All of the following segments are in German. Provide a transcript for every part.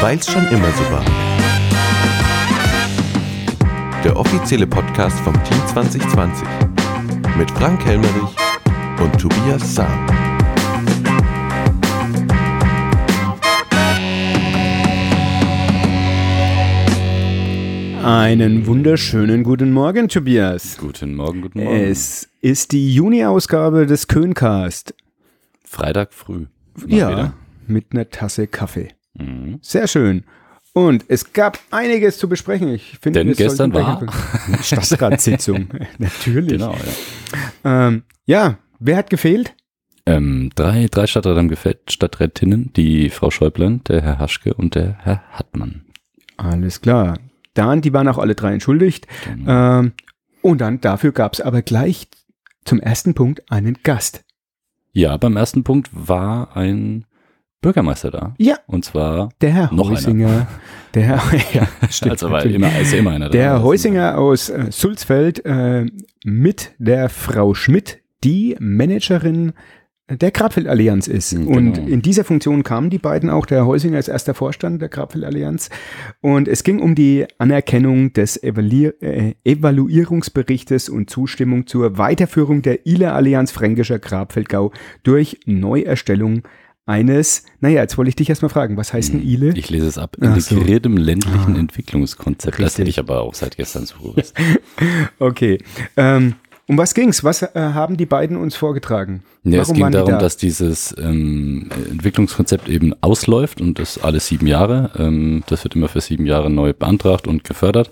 Weil's schon immer so war. Der offizielle Podcast vom Team 2020 mit Frank Helmerich und Tobias Sam. Einen wunderschönen guten Morgen, Tobias. Guten Morgen, guten Morgen. Es ist die Juni-Ausgabe des Köncast. Freitag früh. Mal Ja, wieder. mit einer Tasse Kaffee. Mhm. Sehr schön. Und es gab einiges zu besprechen. Ich finde, Denn gestern war- Stadtratssitzung. Natürlich. Genau, ja. Ähm, ja, wer hat gefehlt? Ähm, drei, drei Stadträte haben gefällt, Stadträtinnen, die Frau Schäuble, der Herr Haschke und der Herr Hartmann. Alles klar. Dann, die waren auch alle drei entschuldigt. Genau. Ähm, und dann dafür gab es aber gleich zum ersten Punkt einen Gast. Ja, beim ersten Punkt war ein Bürgermeister da. Ja. Und zwar, Der Herr Noch einer. Heusinger. Der Herr, ja, stimmt. also natürlich. immer, ja immer einer. Der Herr Also, Heusinger aus äh, Sulzfeld äh, mit der Frau Schmidt, die Managerin der Grabfeld-Allianz ist. Mhm, Und genau. in dieser Funktion kamen die beiden auch. Der Herr Heusinger ist erster Vorstand der Grabfeld-Allianz. Und es ging um die Anerkennung des Evaluier äh, Evaluierungsberichtes und Zustimmung zur Weiterführung der ILE-Allianz Fränkischer Grabfeldgau durch Neuerstellung eines, naja, jetzt wollte ich dich erstmal fragen, was heißt denn ILE? Ich lese es ab. Ach so. Integriertem ländlichen Ah. Entwicklungskonzept. Das Richtig. hätte ich aber auch seit gestern so gewusst. Okay. Ähm, um was ging's? Was äh, haben die beiden uns vorgetragen? Ja, es Warum ging waren die darum, da? dass dieses ähm, Entwicklungskonzept eben ausläuft und das alle sieben Jahre. Ähm, das wird immer für sieben Jahre neu beantragt und gefördert.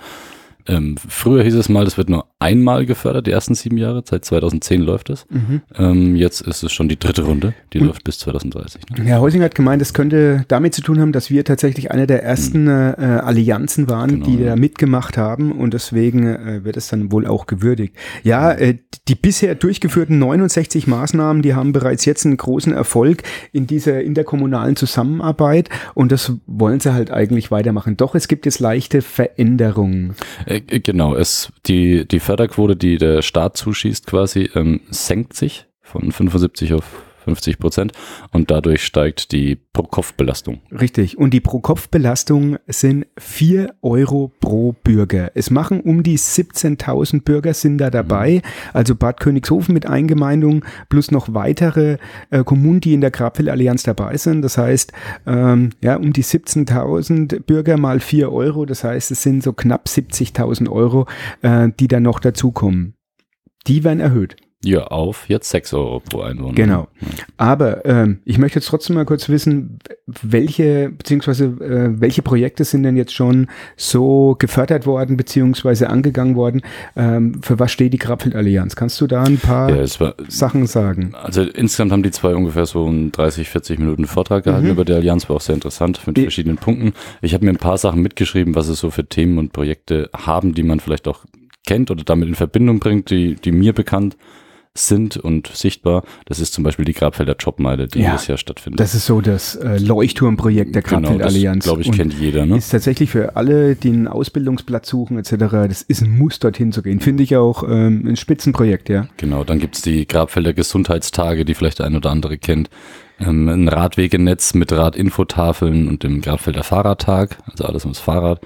Ähm, früher hieß es mal, das wird nur einmal gefördert, die ersten sieben Jahre. Seit 2010 läuft es. Mhm. Ähm, jetzt ist es schon die dritte Runde. Die Und- läuft bis 2030. Ne? Herr Heusinger hat gemeint, es könnte damit zu tun haben, dass wir tatsächlich eine der ersten äh, Allianzen waren, Genau, die ja. da mitgemacht haben und deswegen äh, wird es dann wohl auch gewürdigt. Ja, äh, die bisher durchgeführten 69 Maßnahmen, die haben bereits jetzt einen großen Erfolg in dieser interkommunalen Zusammenarbeit und das wollen sie halt eigentlich weitermachen. Doch es gibt jetzt leichte Veränderungen. Äh, äh, genau, es, die, die Förderquote, die der Staat zuschießt quasi, ähm, senkt sich von 75 auf 50 Prozent und dadurch steigt die Pro-Kopf-Belastung. Richtig. Und die Pro-Kopf-Belastung sind 4 Euro pro Bürger. Es machen um die 17.000 Bürger sind da dabei. Also Bad Königshofen mit Eingemeindung plus noch weitere äh, Kommunen, die in der Grabfell-Allianz dabei sind. Das heißt, ähm, ja, um die 17.000 Bürger mal 4 Euro. Das heißt, es sind so knapp 70.000 Euro, äh, die dann noch dazukommen. Die werden erhöht. Ja, auf jetzt 6 Euro pro Einwohner. Genau. Ja. Aber ähm, ich möchte jetzt trotzdem mal kurz wissen, welche beziehungsweise äh, welche Projekte sind denn jetzt schon so gefördert worden beziehungsweise angegangen worden? Ähm, für was steht die Grabfeld-Allianz? Kannst du da ein paar Ja, war, Sachen sagen? also insgesamt haben die zwei ungefähr so einen 30, 40 Minuten Vortrag gehalten Mhm. über die Allianz, war auch sehr interessant mit Die- verschiedenen Punkten. Ich habe mir ein paar Sachen mitgeschrieben, was es so für Themen und Projekte haben, die man vielleicht auch kennt oder damit in Verbindung bringt, die, die mir bekannt sind und sichtbar. Das ist zum Beispiel die Grabfelder Jobmeile, die Ja, jedes Jahr stattfindet. Das ist so das äh, Leuchtturmprojekt der genau, das Grabfeld-Allianz. glaube ich, Und kennt jeder. Ne? Ist tatsächlich für alle, die einen Ausbildungsplatz suchen etc., das ist ein Muss, dorthin zu gehen. Finde ich auch ähm, ein Spitzenprojekt, ja. Genau, dann gibt's die Grabfelder Gesundheitstage, die vielleicht der ein oder andere kennt. Ähm, ein Radwegenetz mit Radinfotafeln und dem Grabfelder Fahrradtag, also alles ums Fahrrad.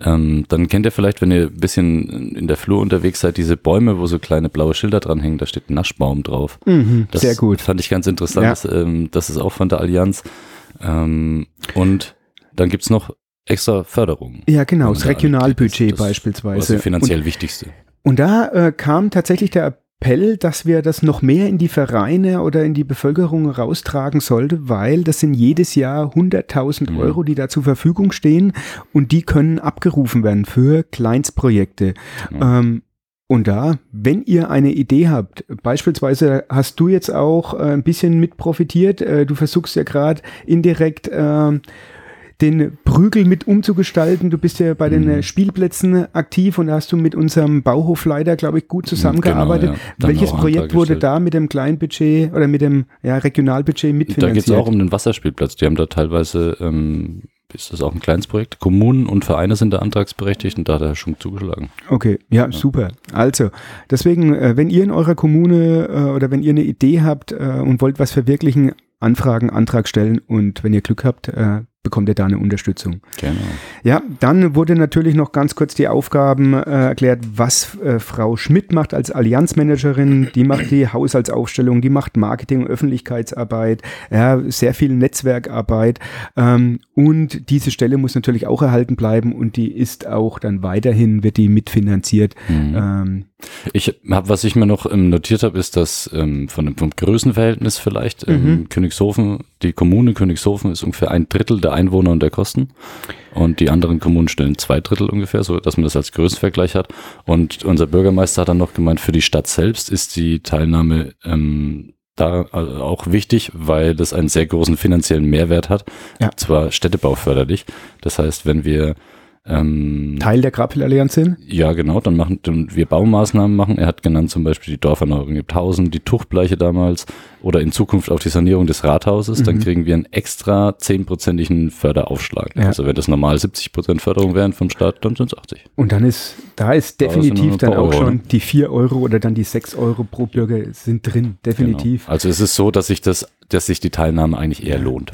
Ähm, dann kennt ihr vielleicht, wenn ihr ein bisschen in der Flur unterwegs seid, diese Bäume, wo so kleine blaue Schilder dranhängen, da steht Naschbaum drauf. Mhm, Das sehr gut. fand ich ganz interessant. Ja. Das, ähm, das ist auch von der Allianz. Ähm, und dann gibt's noch extra Förderungen. Ja, genau, das Regionalbudget das- das beispielsweise. Was die Und- finanziell wichtigste. Und da äh, kam tatsächlich der Appell, dass wir das noch mehr in die Vereine oder in die Bevölkerung raustragen sollte, weil das sind jedes Jahr 100.000 Mhm. Euro, die da zur Verfügung stehen und die können abgerufen werden für Kleinstprojekte. Genau. Ähm, und da, wenn ihr eine Idee habt, beispielsweise hast du jetzt auch äh, ein bisschen mit profitiert, äh, du versuchst ja gerade indirekt ähm, den Prügel mit umzugestalten. Du bist ja bei den Mhm. äh, Spielplätzen aktiv und da hast du mit unserem Bauhofleiter, glaube ich, gut zusammengearbeitet. Genau, ja. Welches Projekt wurde da mit dem Kleinbudget oder mit dem ja, Regionalbudget Da mitfinanziert? geht es auch um den Wasserspielplatz. Die haben da teilweise, ähm, ist das auch ein kleines Projekt? Kommunen und Vereine sind da antragsberechtigt und da hat er schon zugeschlagen. Okay, ja, super. Also, deswegen, äh, wenn ihr in eurer Kommune äh, oder wenn ihr eine Idee habt und wollt was verwirklichen, Anfragen, Antrag stellen und wenn ihr Glück habt, bekommt er da eine Unterstützung. Genau. Ja, dann wurde natürlich noch ganz kurz die Aufgaben äh, erklärt, was äh, Frau Schmidt macht als Allianzmanagerin. Die macht die Haushaltsaufstellung, die macht Marketing, Öffentlichkeitsarbeit, ja, sehr viel Netzwerkarbeit. Ähm, und diese Stelle muss natürlich auch erhalten bleiben und die ist auch dann weiterhin, wird die mitfinanziert. Mhm. Ähm, Ich habe, was ich mir noch ähm, notiert habe, ist, dass ähm, von dem vom Größenverhältnis vielleicht ähm, Mhm. Königshofen, die Kommune Königshofen ist ungefähr ein Drittel der Einwohner und der Kosten und die anderen Kommunen stellen zwei Drittel ungefähr, so dass man das als Größenvergleich hat. Und unser Bürgermeister hat dann noch gemeint, für die Stadt selbst ist die Teilnahme ähm, da also auch wichtig, weil das einen sehr großen finanziellen Mehrwert hat. Ja. Zwar städtebauförderlich. Das heißt, wenn wir ähm, Teil der Grapel-Allianz sind. ja, genau, dann machen dann wir Baumaßnahmen machen. Er hat genannt zum Beispiel die Dorferneuerung in Tausend, die Tuchtbleiche damals oder in Zukunft auch die Sanierung des Rathauses. Dann Mhm. kriegen wir einen extra zehnprozentigen Förderaufschlag. Ja. Also wenn das normal 70 Prozent Förderung wären vom Staat, dann sind es 80. Und dann ist, da ist Da definitiv ein dann auch Euro, schon ne? die 4 Euro oder dann die 6 Euro pro Bürger sind drin. Definitiv. Genau. Also es ist so, dass sich das, dass sich die Teilnahme eigentlich eher lohnt.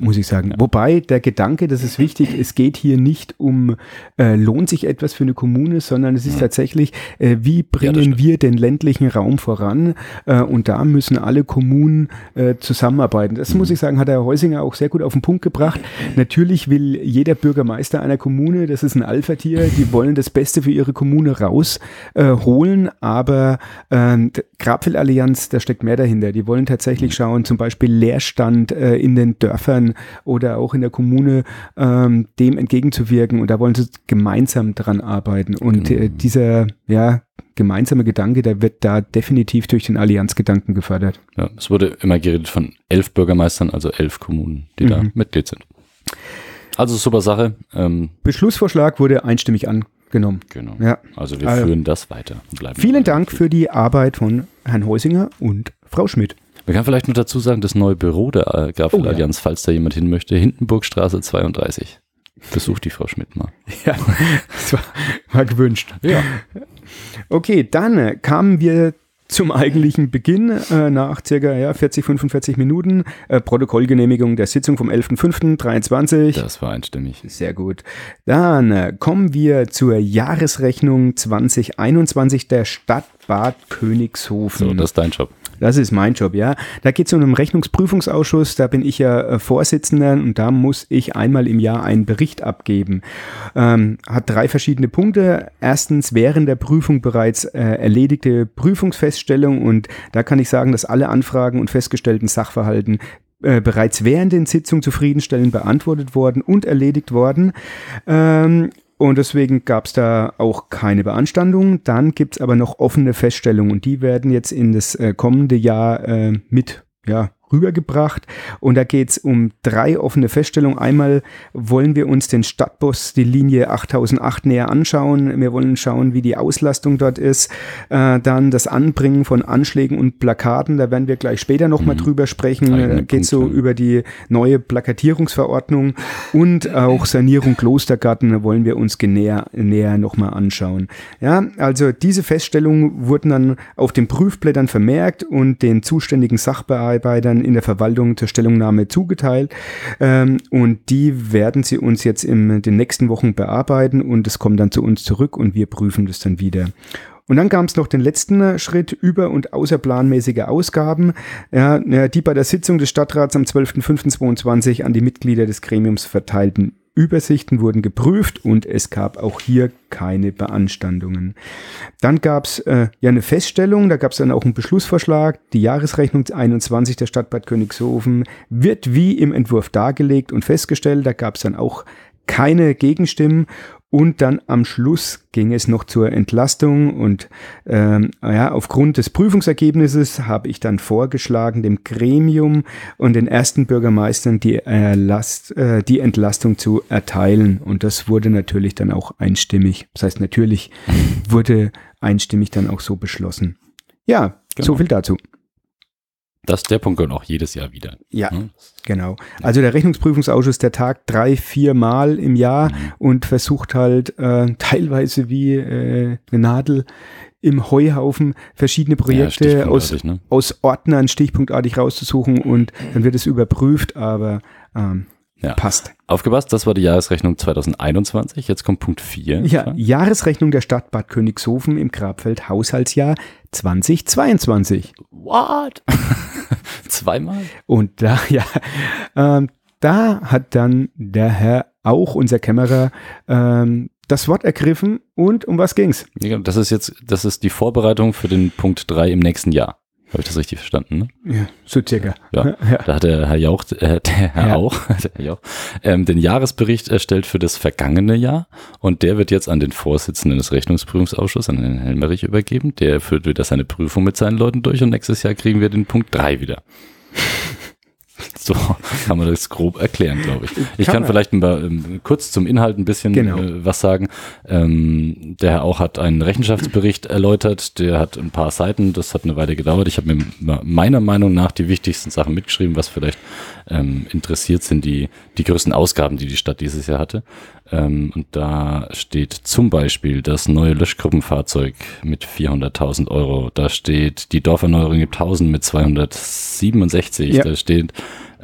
Muss ich sagen. Wobei der Gedanke, das ist wichtig, es geht hier nicht um, äh, lohnt sich etwas für eine Kommune, sondern es ist tatsächlich, äh, wie bringen stimmt. wir den ländlichen Raum voran? Äh, und da müssen alle Kommunen äh, zusammenarbeiten. Das muss ich sagen, hat Herr Heusinger auch sehr gut auf den Punkt gebracht. Natürlich will jeder Bürgermeister einer Kommune, das ist ein Alpha-Tier, die wollen das Beste für ihre Kommune rausholen, äh, aber d- Grabfell-Allianz, da steckt mehr dahinter. Die wollen tatsächlich schauen, zum Beispiel Leerstand äh, in den Dörfern oder auch in der Kommune ähm, dem entgegenzuwirken. Und da wollen sie gemeinsam dran arbeiten. Und äh, dieser ja, gemeinsame Gedanke, der wird da definitiv durch den Allianzgedanken gefördert. Ja, es wurde immer geredet von elf Bürgermeistern, also elf Kommunen, die da Mhm. Mitglied sind. Also super Sache. Ähm, Beschlussvorschlag wurde einstimmig angenommen. genau. Ja. Also wir Also- führen das weiter. und bleiben Vielen. Dank für die Arbeit von Herrn Heusinger und Frau Schmidt. Man kann vielleicht nur dazu sagen, das neue Büro der äh, Grafel Oh ja. Falls da jemand hin möchte, Hindenburgstraße 32. Besucht die Frau Schmidt mal. Ja, das war, war gewünscht. Ja. Okay, dann kamen wir zum eigentlichen Beginn äh, nach circa ja, 40, 45 Minuten. Äh, Protokollgenehmigung der Sitzung vom 11.05.23. Das war einstimmig. Sehr gut. Dann äh, kommen wir zur Jahresrechnung 2021 der Stadt Bad Königshofen. So, das ist dein Job. Das ist mein Job, ja. Da geht es um einen Rechnungsprüfungsausschuss, da bin ich ja äh, Vorsitzender und da muss ich einmal im Jahr einen Bericht abgeben. Ähm, hat drei verschiedene Punkte. Erstens während der Prüfung bereits äh, erledigte Prüfungsfeststellung und da kann ich sagen, dass alle Anfragen und festgestellten Sachverhalten äh, bereits während den Sitzungen zufriedenstellend beantwortet worden und erledigt worden. Ähm, und deswegen gab es da auch keine Beanstandung. Dann gibt es aber noch offene Feststellungen und die werden jetzt in das äh, kommende Jahr äh, mit ja, rübergebracht. Und da geht es um drei offene Feststellungen. Einmal wollen wir uns den Stadtbus, die Linie 8008 näher anschauen. Wir wollen schauen, wie die Auslastung dort ist. Äh, dann das Anbringen von Anschlägen und Plakaten. Da werden wir gleich später nochmal Mhm. drüber sprechen. Äh, geht so über die neue Plakatierungsverordnung und auch Sanierung Klostergarten wollen wir uns näher, näher nochmal anschauen. Ja, also diese Feststellungen wurden dann auf den Prüfblättern vermerkt und den zuständigen Sachbearbeitern in der Verwaltung zur Stellungnahme zugeteilt. Ähm, und die werden sie uns jetzt in den nächsten Wochen bearbeiten und es kommt dann zu uns zurück und wir prüfen das dann wieder. Und dann kam es noch den letzten äh, Schritt über- und außerplanmäßige Ausgaben, ja, die bei der Sitzung des Stadtrats am 12.05.22 an die Mitglieder des Gremiums verteilten Übersichten wurden geprüft und es gab auch hier keine Beanstandungen. Dann gab es äh, ja eine Feststellung, da gab es dann auch einen Beschlussvorschlag. Die Jahresrechnung 21 der Stadt Bad Königshofen wird wie im Entwurf dargelegt und festgestellt. Da gab es dann auch keine Gegenstimmen und dann am Schluss ging es noch zur Entlastung und ähm, ja, aufgrund des Prüfungsergebnisses habe ich dann vorgeschlagen, dem Gremium und den ersten Bürgermeistern die, Erlast, äh, die Entlastung zu erteilen und das wurde natürlich dann auch einstimmig, das heißt natürlich wurde einstimmig dann auch so beschlossen. Ja, Genau. so viel dazu. Das, der Punkt kommt auch jedes Jahr wieder. Ja, Hm? Genau. Also der Rechnungsprüfungsausschuss, der tagt drei, vier Mal im Jahr Mhm. und versucht halt äh, teilweise wie äh, eine Nadel im Heuhaufen verschiedene Projekte aus, stichpunktartig, ne? aus Ordnern stichpunktartig rauszusuchen und dann wird es überprüft, aber ähm, Ja. Passt. Aufgepasst, das war die Jahresrechnung 2021. Jetzt kommt Punkt 4. Ja, Jahresrechnung der Stadt Bad Königshofen im Grabfeld Haushaltsjahr 2022. What? Zweimal? Und da, ja, ähm, da hat dann der Herr, auch unser Kämmerer, ähm, das Wort ergriffen und um was ging's? Ja, Das ist jetzt, das ist die Vorbereitung für den Punkt 3 im nächsten Jahr. Habe ich das richtig verstanden? Ne? Ja, so circa. Ja. ja. Da hat der Herr Jauch, äh, der Herr Ja. auch, der Herr Jauch ähm, den Jahresbericht erstellt für das vergangene Jahr und der wird jetzt an den Vorsitzenden des Rechnungsprüfungsausschusses, an den Helmerich übergeben. Der führt wieder seine Prüfung mit seinen Leuten durch und nächstes Jahr kriegen wir den Punkt 3 wieder. So kann man das grob erklären, glaube ich. Ich Kann kann vielleicht mal, ähm, kurz zum Inhalt ein bisschen Genau. äh, was sagen. Ähm, der Herr auch hat einen Rechenschaftsbericht erläutert, der hat ein paar Seiten, das hat eine Weile gedauert. Ich habe mir meiner Meinung nach die wichtigsten Sachen mitgeschrieben, was vielleicht ähm, interessiert sind, die, die größten Ausgaben, die die Stadt dieses Jahr hatte. Ähm, und da steht zum Beispiel das neue Löschgruppenfahrzeug mit 400.000 Euro. Da steht die Dorferneuerung gibt 1000 mit 267. Ja. Da steht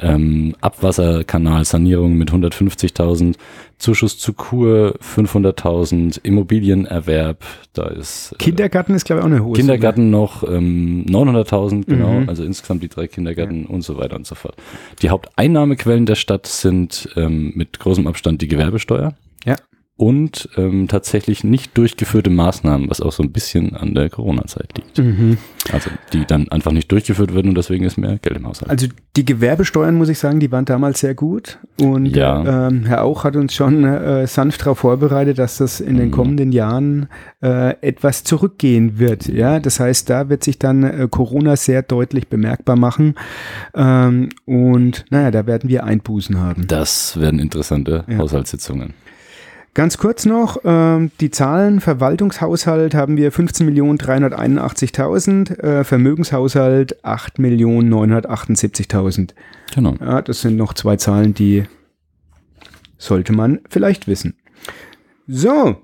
ähm, Abwasserkanalsanierung mit 150.000, Zuschuss zu Kur 500.000, Immobilienerwerb, da ist äh, Kindergarten ist, glaube ich, auch eine hohe Kindergarten noch ähm, 900.000, genau, Mhm. also insgesamt die drei Kindergärten und so weiter und so fort. Die Haupteinnahmequellen der Stadt sind ähm, mit großem Abstand die Gewerbesteuer Ja. Und ähm, tatsächlich nicht durchgeführte Maßnahmen, was auch so ein bisschen an der Corona-Zeit liegt. Mhm. Also die dann einfach nicht durchgeführt werden und deswegen ist mehr Geld im Haushalt. Also die Gewerbesteuern, muss ich sagen, die waren damals sehr gut. Und Ja. ähm, Herr Auch hat uns schon äh, sanft darauf vorbereitet, dass das in den Mhm. kommenden Jahren äh, etwas zurückgehen wird. Ja, das heißt, da wird sich dann äh, Corona sehr deutlich bemerkbar machen. Ähm, und naja, da werden wir Einbußen haben. Das werden interessante Ja. Haushaltssitzungen. Ganz kurz noch, ähm, die Zahlen, Verwaltungshaushalt haben wir 15.381.000, äh, Vermögenshaushalt 8.978.000. Genau. Ja, das sind noch zwei Zahlen, die sollte man vielleicht wissen. So,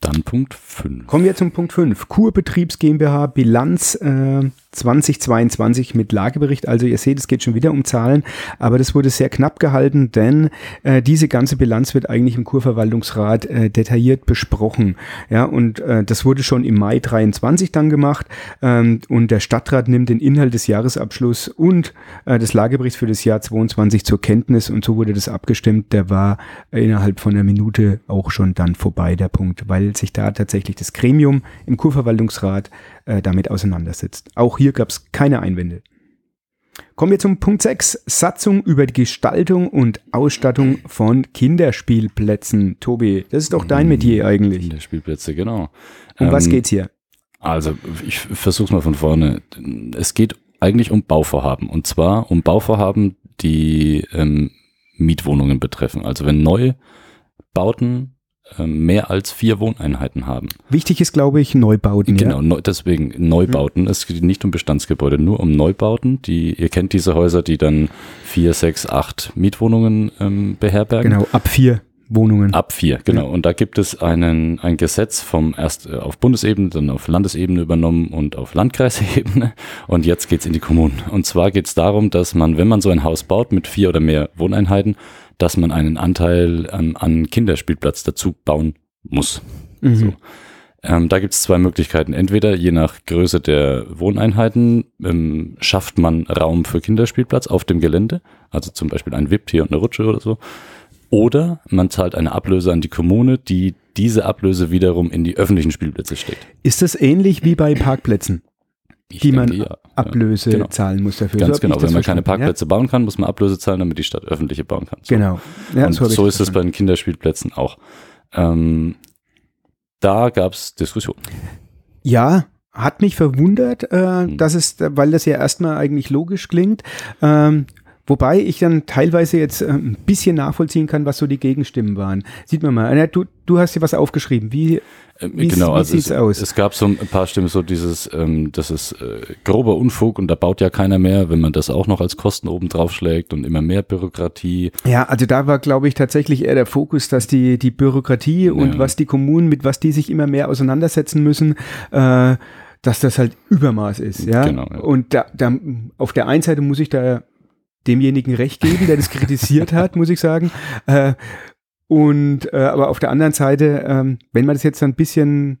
Dann Punkt 5. kommen wir zum Punkt 5. Kurbetriebs GmbH Bilanz äh, 2022 mit Lagebericht. Also ihr seht, es geht schon wieder um Zahlen, aber das wurde sehr knapp gehalten, denn äh, diese ganze Bilanz wird eigentlich im Kurverwaltungsrat äh, detailliert besprochen. Ja, und äh, das wurde schon im Mai 23 dann gemacht ähm, und der Stadtrat nimmt den Inhalt des Jahresabschlusses und äh, des Lageberichts für das Jahr 22 zur Kenntnis und so wurde das abgestimmt. Der war innerhalb von einer Minute auch schon dann vorbei, der Punkt, weil sich da tatsächlich das Gremium im Kurverwaltungsrat äh, damit auseinandersetzt. Auch hier gab es keine Einwände. Kommen wir zum Punkt 6. Satzung über die Gestaltung und Ausstattung von Kinderspielplätzen. Tobi, das ist doch dein Metier eigentlich. Kinderspielplätze, genau. Um was Ähm, geht's hier? Also, ich versuche es mal von vorne. Es geht eigentlich um Bauvorhaben. Und zwar um Bauvorhaben, die ähm, Mietwohnungen betreffen. Also wenn Neubauten ähm, mehr als vier Wohneinheiten haben. Wichtig ist, glaube ich, Neubauten. Genau, Ja? deswegen Neubauten. Es geht nicht um Bestandsgebäude, nur um Neubauten. Die, ihr kennt diese Häuser, die dann vier, sechs, acht Mietwohnungen ähm, beherbergen. Genau, ab vier Wohnungen. Ab vier, genau. Und da gibt es einen, ein Gesetz vom erst äh, auf Bundesebene, dann auf Landesebene übernommen und auf Landkreisebene. Und jetzt geht's in die Kommunen. Und zwar geht's darum, dass man, wenn man so ein Haus baut mit vier oder mehr Wohneinheiten, dass man einen Anteil ähm, an Kinderspielplatz dazu bauen muss. Mhm. So. Ähm, da gibt es zwei Möglichkeiten. Entweder je nach Größe der Wohneinheiten ähm, schafft man Raum für Kinderspielplatz auf dem Gelände, also zum Beispiel ein Wipptier und eine Rutsche oder so. Oder man zahlt eine Ablöse an die Kommune, die diese Ablöse wiederum in die öffentlichen Spielplätze steckt. Ist das ähnlich wie bei Parkplätzen, Ich die man denke, ja. Ablöse genau. zahlen muss dafür? Ganz hab genau. Wenn man keine Parkplätze bauen kann, muss man Ablöse zahlen, damit die Stadt öffentliche bauen kann. So. Ja? Genau. Ja, und ich so ist es bei den Kinderspielplätzen auch. Ähm, da gab es Diskussionen. Ja, hat mich verwundert, äh, Hm. dass es, weil das ja erstmal eigentlich logisch klingt. Ähm, wobei ich dann teilweise jetzt äh, ein bisschen nachvollziehen kann, was so die Gegenstimmen waren. Sieht man mal. Du, du hast dir was aufgeschrieben. Wie, Ähm, Wie- genau, wie also sieht's es, aus? es gab so ein paar Stimmen, so dieses, ähm, das ist äh, grober Unfug und da baut ja keiner mehr, wenn man das auch noch als Kosten oben drauf schlägt und immer mehr Bürokratie. ja, also da war, glaube ich, tatsächlich eher der Fokus, dass die, die Bürokratie und Ja. was die Kommunen, mit was die sich immer mehr auseinandersetzen müssen, äh, dass das halt Übermaß ist, ja. Genau, ja. Und da, da, auf der einen Seite muss ich da demjenigen recht geben, der das kritisiert hat, muss ich sagen. Äh, und äh, aber auf der anderen Seite, ähm, wenn man das jetzt ein bisschen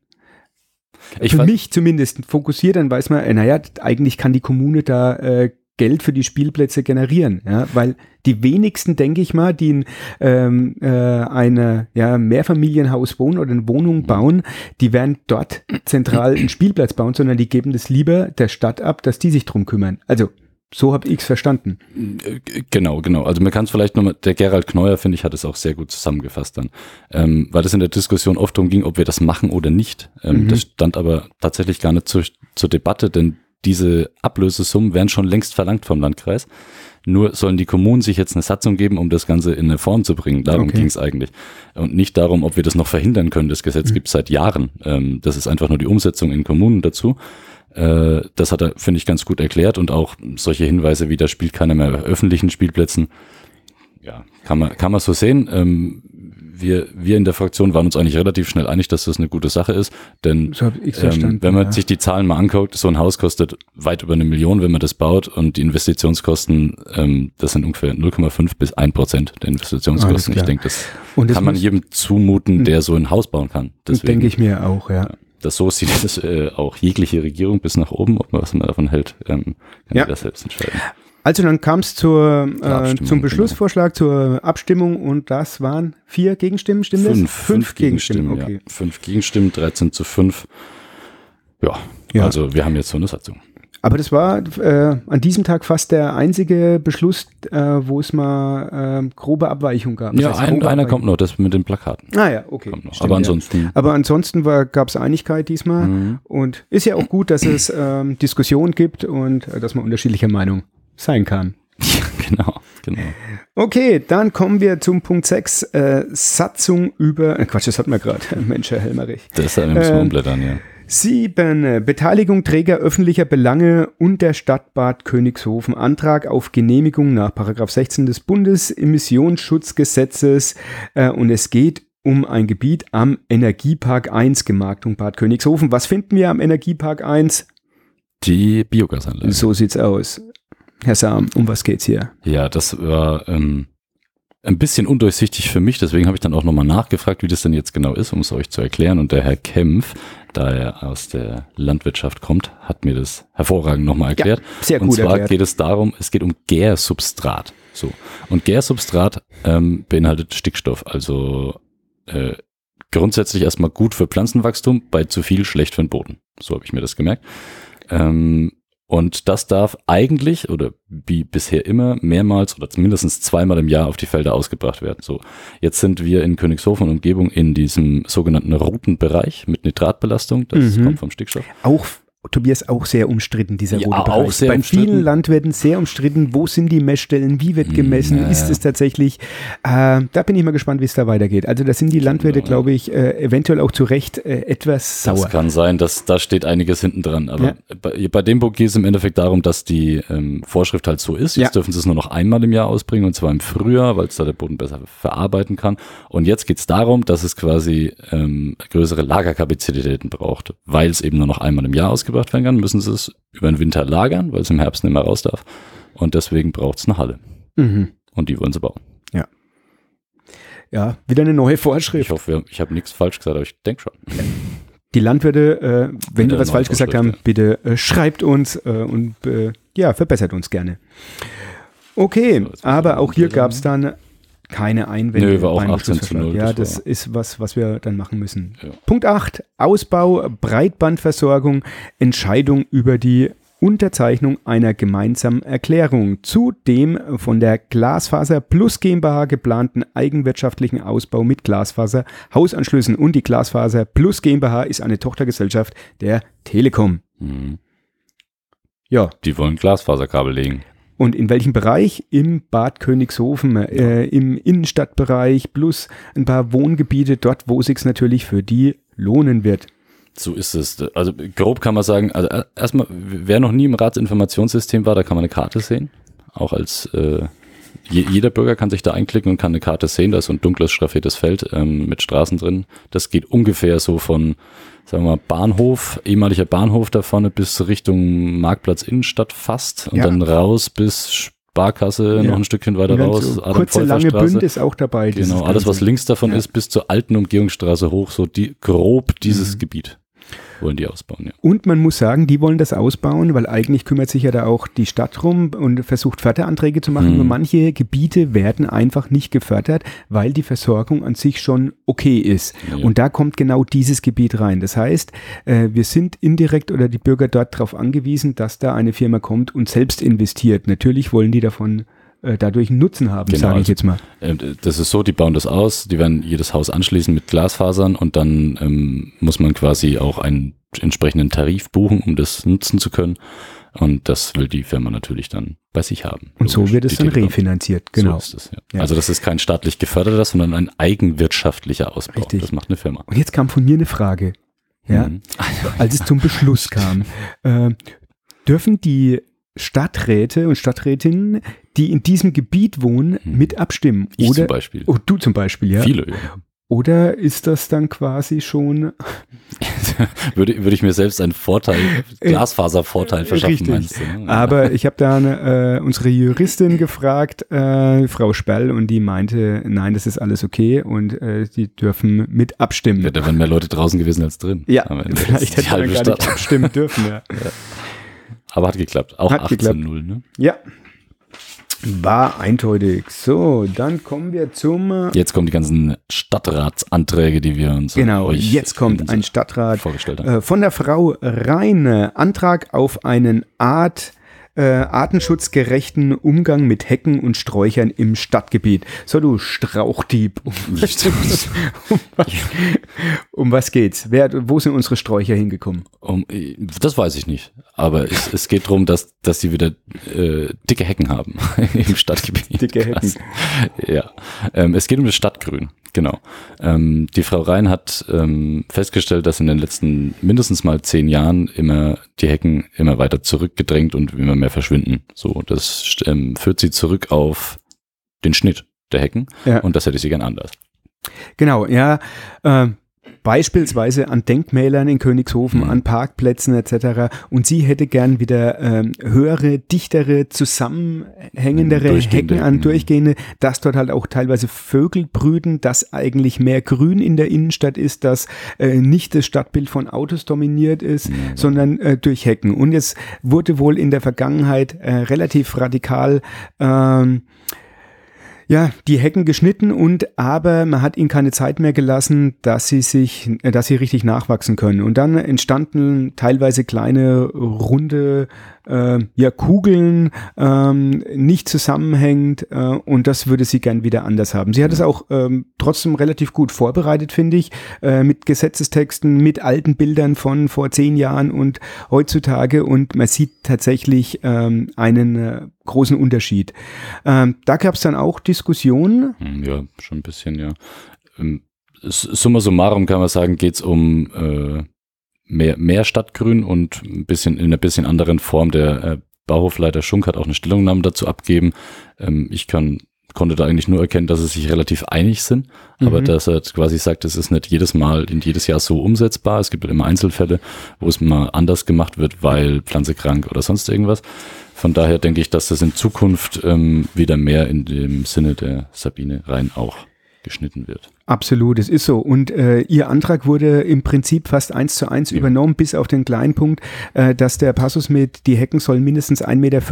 Ich für mich zumindest fokussiert, dann weiß man, äh, naja, eigentlich kann die Kommune da äh, Geld für die Spielplätze generieren, ja, weil die wenigsten, denke ich mal, die in ähm, äh, eine ja, Mehrfamilienhaus wohnen oder eine Mhm. Wohnung bauen, die werden dort zentral einen Spielplatz bauen, sondern die geben das lieber der Stadt ab, dass die sich drum kümmern. Also so habe ich es verstanden. Äh, Genau, genau. Also man kann es vielleicht nochmal, der Gerald Kneuer, finde ich, hat es auch sehr gut zusammengefasst dann. Ähm, weil es in der Diskussion oft darum ging, ob wir das machen oder nicht. Ähm, Mhm. Das stand aber tatsächlich gar nicht zur, zur Debatte, denn diese Ablösesummen werden schon längst verlangt vom Landkreis. Nur sollen die Kommunen sich jetzt eine Satzung geben, um das Ganze in eine Form zu bringen. Darum Okay. ging es eigentlich. Und nicht darum, ob wir das noch verhindern können. Das Gesetz Mhm. gibt es seit Jahren. Ähm, das ist einfach nur die Umsetzung in Kommunen dazu. Äh, das hat er, finde ich, ganz gut erklärt und auch solche Hinweise wie, da spielt keiner mehr auf öffentlichen Spielplätzen. Ja, kann man, kann man so sehen. Ähm, wir, wir in der Fraktion waren uns eigentlich relativ schnell einig, dass das eine gute Sache ist, denn So ähm, wenn man ja. sich die Zahlen mal anguckt, so ein Haus kostet weit über eine Million, wenn man das baut und die Investitionskosten, ähm, das sind ungefähr 0,5 bis 1 Prozent der Investitionskosten. Ich denke, das das kann man jedem zumuten, der so ein Haus bauen kann. Deswegen, denke ich mir auch, ja. Das so sieht das äh, auch jegliche Regierung bis nach oben, ob man was man davon hält, ähm, kann Ja. jeder selbst entscheiden. Also dann kam es zur, äh, zum Beschlussvorschlag, zur Abstimmung und das waren vier Gegenstimmen, stimmt das? Fünf, fünf Gegenstimmen, okay. ja. Fünf Gegenstimmen, 13 zu 5. Ja, Ja. also wir haben jetzt so eine Satzung. Aber das war äh, an diesem Tag fast der einzige Beschluss, äh, wo es mal äh, grobe Abweichung gab. Was Ja, heißt ein, einer kommt noch, das mit den Plakaten. Ah ja, okay. Stimmt, Aber ja. ansonsten, Aber ansonsten gab es Einigkeit diesmal Mhm. und ist ja auch gut, dass es ähm, Diskussionen gibt und äh, dass man unterschiedlicher Meinung sein kann. genau, genau. Okay, dann kommen wir zum Punkt 6, äh, Satzung über, äh, Quatsch, das hatten wir gerade, Mensch, Herr Helmerich. Das müssen wir Ähm, umblättern, ja. Sieben, äh, Beteiligung Träger öffentlicher Belange und der Stadt Bad Königshofen. Antrag auf Genehmigung nach Paragraph 16 des Bundesemissionsschutzgesetzes äh, und es geht um ein Gebiet am Energiepark 1 Gemarktung Bad Königshofen. Was finden wir am Energiepark 1? Die Biogasanlage. So sieht's aus. Herr Sam, um was geht's hier? Ja, das war ähm, ein bisschen undurchsichtig für mich, deswegen habe ich dann auch nochmal nachgefragt, wie das denn jetzt genau ist, um es euch zu erklären. Und der Herr Kempf, da er aus der Landwirtschaft kommt, hat mir das hervorragend nochmal erklärt. sehr Und gut zwar erklärt. geht es darum, es geht um Gärsubstrat. So. Und Gärsubstrat ähm, beinhaltet Stickstoff, also äh, grundsätzlich erstmal gut für Pflanzenwachstum, bei zu viel schlecht für den Boden. So habe ich mir das gemerkt. Ähm, und das darf eigentlich oder wie bisher immer mehrmals oder mindestens zweimal im Jahr auf die Felder ausgebracht werden. So, jetzt sind wir in Königshofen und Umgebung in diesem sogenannten Routenbereich mit Nitratbelastung. Das Mhm. kommt vom Stickstoff. Auch Tobias auch sehr umstritten, dieser Ja, rote Bereich. Bei umstritten. vielen Landwirten sehr umstritten. Wo sind die Messstellen? Wie wird gemessen? ja, Ist es tatsächlich? Äh, da bin ich mal gespannt, wie es da weitergeht. Also da sind die Landwirte, Genau, ja. glaube ich, äh, eventuell auch zu Recht äh, etwas sauer. Das kann sein, dass da steht einiges hinten dran. Aber bei, bei dem Punkt geht es im Endeffekt darum, dass die ähm, Vorschrift halt so ist. Jetzt dürfen sie es nur noch einmal im Jahr ausbringen und zwar im Frühjahr, weil es da der Boden besser verarbeiten kann. Und jetzt geht es darum, dass es quasi ähm, größere Lagerkapazitäten braucht. Weil es eben nur noch einmal im Jahr ausgebracht werden kann, müssen sie es über den Winter lagern, weil es im Herbst nicht mehr raus darf. Und deswegen braucht es eine Halle. Mhm. Und die wollen sie bauen. Ja, wieder eine neue Ich Vorschrift. hoffe, wir- ich habe nichts falsch gesagt, aber ich denke schon. Die Landwirte, äh, wenn wir was falsch gesagt haben, Vorschrift, bitte äh, schreibt uns äh, und äh, ja, verbessert uns gerne. Okay, So, aber ich auch hier gab es dann keine Einwände. Nö, war auch beim 18 zu Beschlussvorschlag. 0, Ja, das das ist was, was wir dann machen müssen. Ja. Punkt 8, Ausbau, Breitbandversorgung, Entscheidung über die Unterzeichnung einer gemeinsamen Erklärung zu dem von der Glasfaser Plus GmbH geplanten eigenwirtschaftlichen Ausbau mit Glasfaser Hausanschlüssen und die Glasfaser Plus GmbH ist eine Tochtergesellschaft der Telekom. Mhm. Ja, Die wollen Glasfaserkabel legen. Und in welchem Bereich? Im Bad Königshofen, äh, im Innenstadtbereich plus ein paar Wohngebiete dort, wo sich's natürlich für die lohnen wird. So ist es. Also grob kann man sagen, also äh, erstmal, wer noch nie im Ratsinformationssystem war, da kann man eine Karte sehen. Auch als äh, je, jeder Bürger kann sich da einklicken und kann eine Karte sehen. Da ist so ein dunkles, schraffiertes Feld ähm, mit Straßen drin. Das geht ungefähr so von, sagen wir mal, Bahnhof, ehemaliger Bahnhof da vorne bis Richtung Marktplatz Innenstadt fast und Ja. dann raus bis Barkasse Ja. noch ein Stückchen weiter raus. so kurze, lange Bünd ist auch dabei. Genau, alles was links davon Ja. ist, bis zur alten Umgehungsstraße hoch, so die, grob dieses Mhm. Gebiet wollen die ausbauen, ja. Und man muss sagen, die wollen das ausbauen, weil eigentlich kümmert sich ja da auch die Stadt drum und versucht Förderanträge zu machen. Mhm. Nur manche Gebiete werden einfach nicht gefördert, weil die Versorgung an sich schon okay ist. Ja. Und da kommt genau dieses Gebiet rein. Das heißt, äh, wir sind indirekt oder die Bürger dort darauf angewiesen, dass da eine Firma kommt und selbst investiert. Natürlich wollen die davon dadurch einen Nutzen haben, Genau, sage ich also- jetzt mal. Ähm, Das ist so, die bauen das aus, die werden jedes Haus anschließen mit Glasfasern und dann ähm, muss man quasi auch einen entsprechenden Tarif buchen, um das nutzen zu können. Und das will die Firma natürlich dann bei sich haben. Und so Logisch, wird es dann Telekom. refinanziert. Genau. So ist es, ja. Ja. Also das ist kein staatlich geförderter, sondern ein eigenwirtschaftlicher Ausbau. Richtig. Das macht eine Firma. Und jetzt kam von mir eine Frage. Ja, Mhm. als es zum Beschluss kam, äh, dürfen die Stadträte und Stadträtinnen, die in diesem Gebiet wohnen, Hm. mit abstimmen? Ich oder, zum Beispiel. Oh, du zum Beispiel, ja. Viele, ja. Oder ist das dann quasi schon würde, würde ich mir selbst einen Vorteil, Glasfaservorteil verschaffen, Richtig. meinst du? ne? Aber ich habe da eine, äh, unsere Juristin gefragt, äh, Frau Sperl, und die meinte, nein, das ist alles okay und äh, die dürfen mit abstimmen. Ja, da wären mehr Leute draußen gewesen als drin. Ja, vielleicht die hätte man halbe gar nicht Stadt. abstimmen dürfen. Ja. Aber hat geklappt. Auch Hat geklappt. 18-0, ne? ja. War eindeutig. So, dann kommen wir zum. äh, Jetzt kommen die ganzen Stadtratsanträge, die wir uns Genau, euch jetzt kommt in- ein Stadtrat vorgestellt haben. äh, von der Frau Reine. Antrag auf einen Art, äh, artenschutzgerechten Umgang mit Hecken und Sträuchern im Stadtgebiet. So, du Strauchdieb. Um was, um was, um was geht's? Wer, wo sind unsere Sträucher hingekommen? Um, äh, das weiß ich nicht. Aber es, es geht darum, dass, dass sie wieder äh, dicke Hecken haben im Stadtgebiet. Dicke Hecken. Ja. Ähm, es geht um das Stadtgrün, genau. Ähm, die Frau Rhein hat ähm, festgestellt, dass in den letzten mindestens mal zehn Jahren immer die Hecken immer weiter zurückgedrängt und immer mehr verschwinden. So, das ähm, führt sie zurück auf den Schnitt der Hecken Ja. und das hätte sie gern anders. Genau, ja. Äh, beispielsweise an Denkmälern in Königshofen, Mhm. an Parkplätzen etc. Und sie hätte gern wieder ähm, höhere, dichtere, zusammenhängendere Durchgehende Hecken an Hecken. durchgehende, dass dort halt auch teilweise Vögel brüten, dass eigentlich mehr Grün in der Innenstadt ist, dass äh, nicht das Stadtbild von Autos dominiert ist, Ja. sondern äh, durch Hecken. Und es wurde wohl in der Vergangenheit äh, relativ radikal ähm, ja, die Hecken geschnitten und aber man hat ihnen keine Zeit mehr gelassen, dass sie sich, äh, dass sie richtig nachwachsen können. Und dann entstanden teilweise kleine runde äh, ja, Kugeln, ähm, nicht zusammenhängend äh, und das würde sie gern wieder anders haben. Sie hat es auch ähm, trotzdem relativ gut vorbereitet, finde ich, äh, mit Gesetzestexten, mit alten Bildern von vor zehn Jahren und heutzutage und man sieht tatsächlich ähm, einen äh, großen Unterschied. Ähm, da gab es dann auch Diskussionen. Hm, Ja, schon ein bisschen, ja. Ähm, Summa summarum kann man sagen, geht's um äh, mehr, mehr Stadtgrün und ein bisschen in einer bisschen anderen Form. Der äh, Bauhofleiter Schunk hat auch eine Stellungnahme dazu abgeben. Ähm, ich kann, konnte da eigentlich nur erkennen, dass sie sich relativ einig sind, aber Mhm. dass er quasi sagt, es ist nicht jedes Mal in jedes Jahr so umsetzbar. Es gibt halt immer Einzelfälle, wo es mal anders gemacht wird, weil Pflanze krank oder sonst irgendwas. Von daher denke ich, dass das in Zukunft ähm, wieder mehr in dem Sinne der Sabine Rhein auch geschnitten wird. Absolut, es ist so. Und äh, Ihr Antrag wurde im Prinzip fast eins zu eins Ja. übernommen, bis auf den kleinen Punkt, äh, dass der Passus mit, die Hecken sollen mindestens 1,50 Meter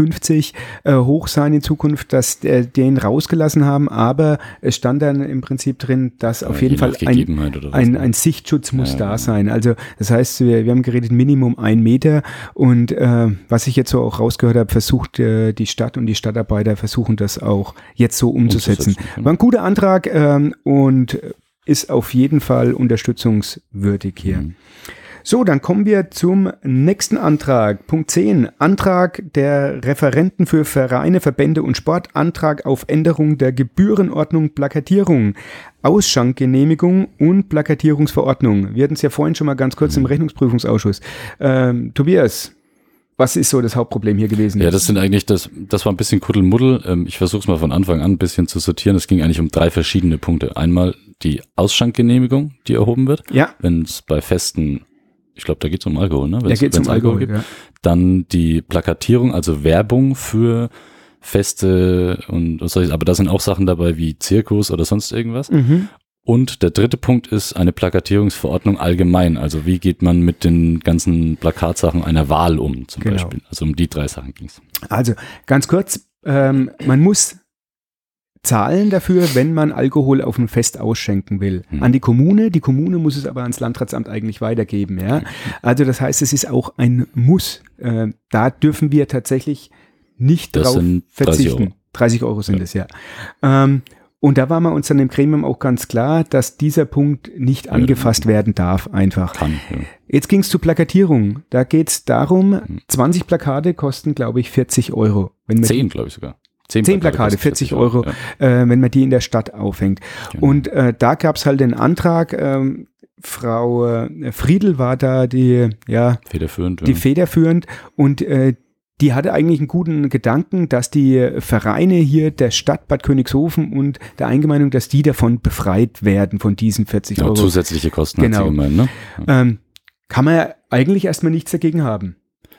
äh, hoch sein in Zukunft, dass der, den rausgelassen haben. Aber es stand dann im Prinzip drin, dass auf Äh, jeden je Fall ein, was, ein, ne? ein Sichtschutz muss Ja, da sein. Also das heißt, wir, wir haben geredet Minimum ein Meter und äh, was ich jetzt so auch rausgehört habe, versucht äh, die Stadt und die Stadtarbeiter versuchen das auch jetzt so umzusetzen. Umzusetzen, genau. War ein guter Antrag ähm, und ist auf jeden Fall unterstützungswürdig hier. Mhm. So, dann kommen wir zum nächsten Antrag. Punkt 10. Antrag der Referenten für Vereine, Verbände und Sport. Antrag auf Änderung der Gebührenordnung Plakatierung. Ausschankgenehmigung und Plakatierungsverordnung. Wir hatten es ja vorhin schon mal ganz kurz Mhm. im Rechnungsprüfungsausschuss. Ähm, Tobias, was ist so das Hauptproblem hier gewesen? Ja, das sind eigentlich, das, das war ein bisschen Kuddelmuddel. Ähm, ich versuche es mal von Anfang an ein bisschen zu sortieren. Es ging eigentlich um drei verschiedene Punkte. Einmal die Ausschankgenehmigung, die erhoben wird, ja, wenn es bei Festen, ich glaube, da geht es um Alkohol, ne? geht es um Alkohol. gibt. Ja. Dann die Plakatierung, also Werbung für Feste und solche, aber da sind auch Sachen dabei wie Zirkus oder sonst irgendwas. Mhm. Und der dritte Punkt ist eine Plakatierungsverordnung allgemein. Also wie geht man mit den ganzen Plakatsachen einer Wahl um, zum Genau. Beispiel. Also um die drei Sachen ging es. Also ganz kurz, ähm, man muss zahlen dafür, wenn man Alkohol auf ein Fest ausschenken will. Hm. An die Kommune, die Kommune muss es aber ans Landratsamt eigentlich weitergeben. Ja? Also das heißt, es ist auch ein Muss. Äh, da dürfen wir tatsächlich nicht Das drauf sind 30 verzichten. Euro. 30 Euro sind Ja. es, ja. Ähm, und da war man uns dann im Gremium auch ganz klar, dass dieser Punkt nicht angefasst werden darf, einfach. Kann. Ja. Jetzt ging es zur Plakatierung. Da geht es darum, Hm. 20 Plakate kosten, glaube ich, 40 Euro. Wenn man Zehn, glaube ich sogar. Zehn, Zehn Plakate, kosten 40 Euro, Ja. äh, wenn man die in der Stadt aufhängt. Genau. Und äh, da gab es halt den Antrag, ähm, Frau äh, Friedel war da die, ja, Federführend. die ja. federführend und äh, die hatte eigentlich einen guten Gedanken, dass die Vereine hier der Stadt Bad Königshofen und der Eingemeindung, dass die davon befreit werden von diesen 40 ja, Euro. zusätzliche Kosten hat Genau. sie gemeint, ne? Ähm, kann man ja eigentlich erstmal nichts dagegen haben.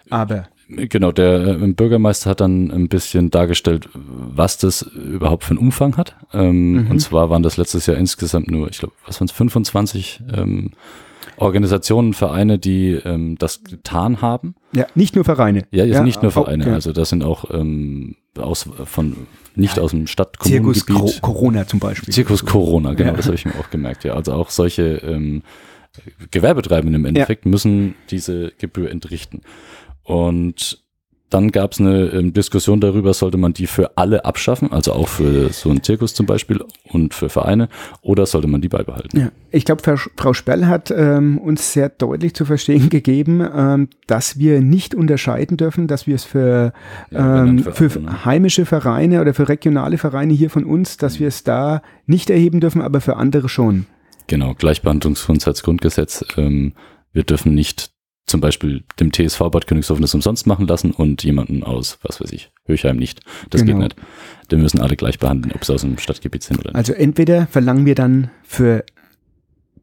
Aber Genau, der äh, Bürgermeister hat dann ein bisschen dargestellt, was das überhaupt für einen Umfang hat. Ähm, Mhm. Und zwar waren das letztes Jahr insgesamt nur, ich glaube, was waren es, 25 ähm, Organisationen, Vereine, die ähm, das getan haben. ja, nicht nur Vereine. Ja, jetzt nicht nur Vereine, ja. also das sind auch ähm, aus von nicht aus dem Zirkus Stadtkommungebiet. Cor Corona zum Beispiel. Zirkus Corona, genau, Ja. das habe ich mir auch gemerkt. Ja, also auch solche ähm, Gewerbetreibenden im Endeffekt müssen diese Gebühr entrichten. Und dann gab es eine ähm, Diskussion darüber, sollte man die für alle abschaffen, also auch für so einen Zirkus zum Beispiel und für Vereine, oder sollte man die beibehalten? Ja, ich glaube, Frau, Sperl hat ähm, uns sehr deutlich zu verstehen gegeben, ähm, dass wir nicht unterscheiden dürfen, dass wir es für, Ja, ähm, für, für ne? heimische Vereine oder für regionale Vereine hier von uns, dass wir es da nicht erheben dürfen, aber für andere schon. Genau, Gleichbehandlungsgrundsatzgrundgesetz. Ähm, wir dürfen nicht zum Beispiel dem TSV Bad Königshofen das umsonst machen lassen und jemanden aus, was weiß ich, Höchheim nicht. Das Genau. geht nicht. Wir müssen alle gleich behandeln, ob sie aus dem Stadtgebiet sind oder nicht. Also entweder verlangen wir dann für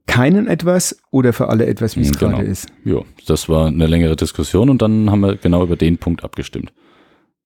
keinen etwas oder für alle etwas, wie es Mhm, genau. gerade ist. Ja, das war eine längere Diskussion und dann haben wir genau über den Punkt abgestimmt.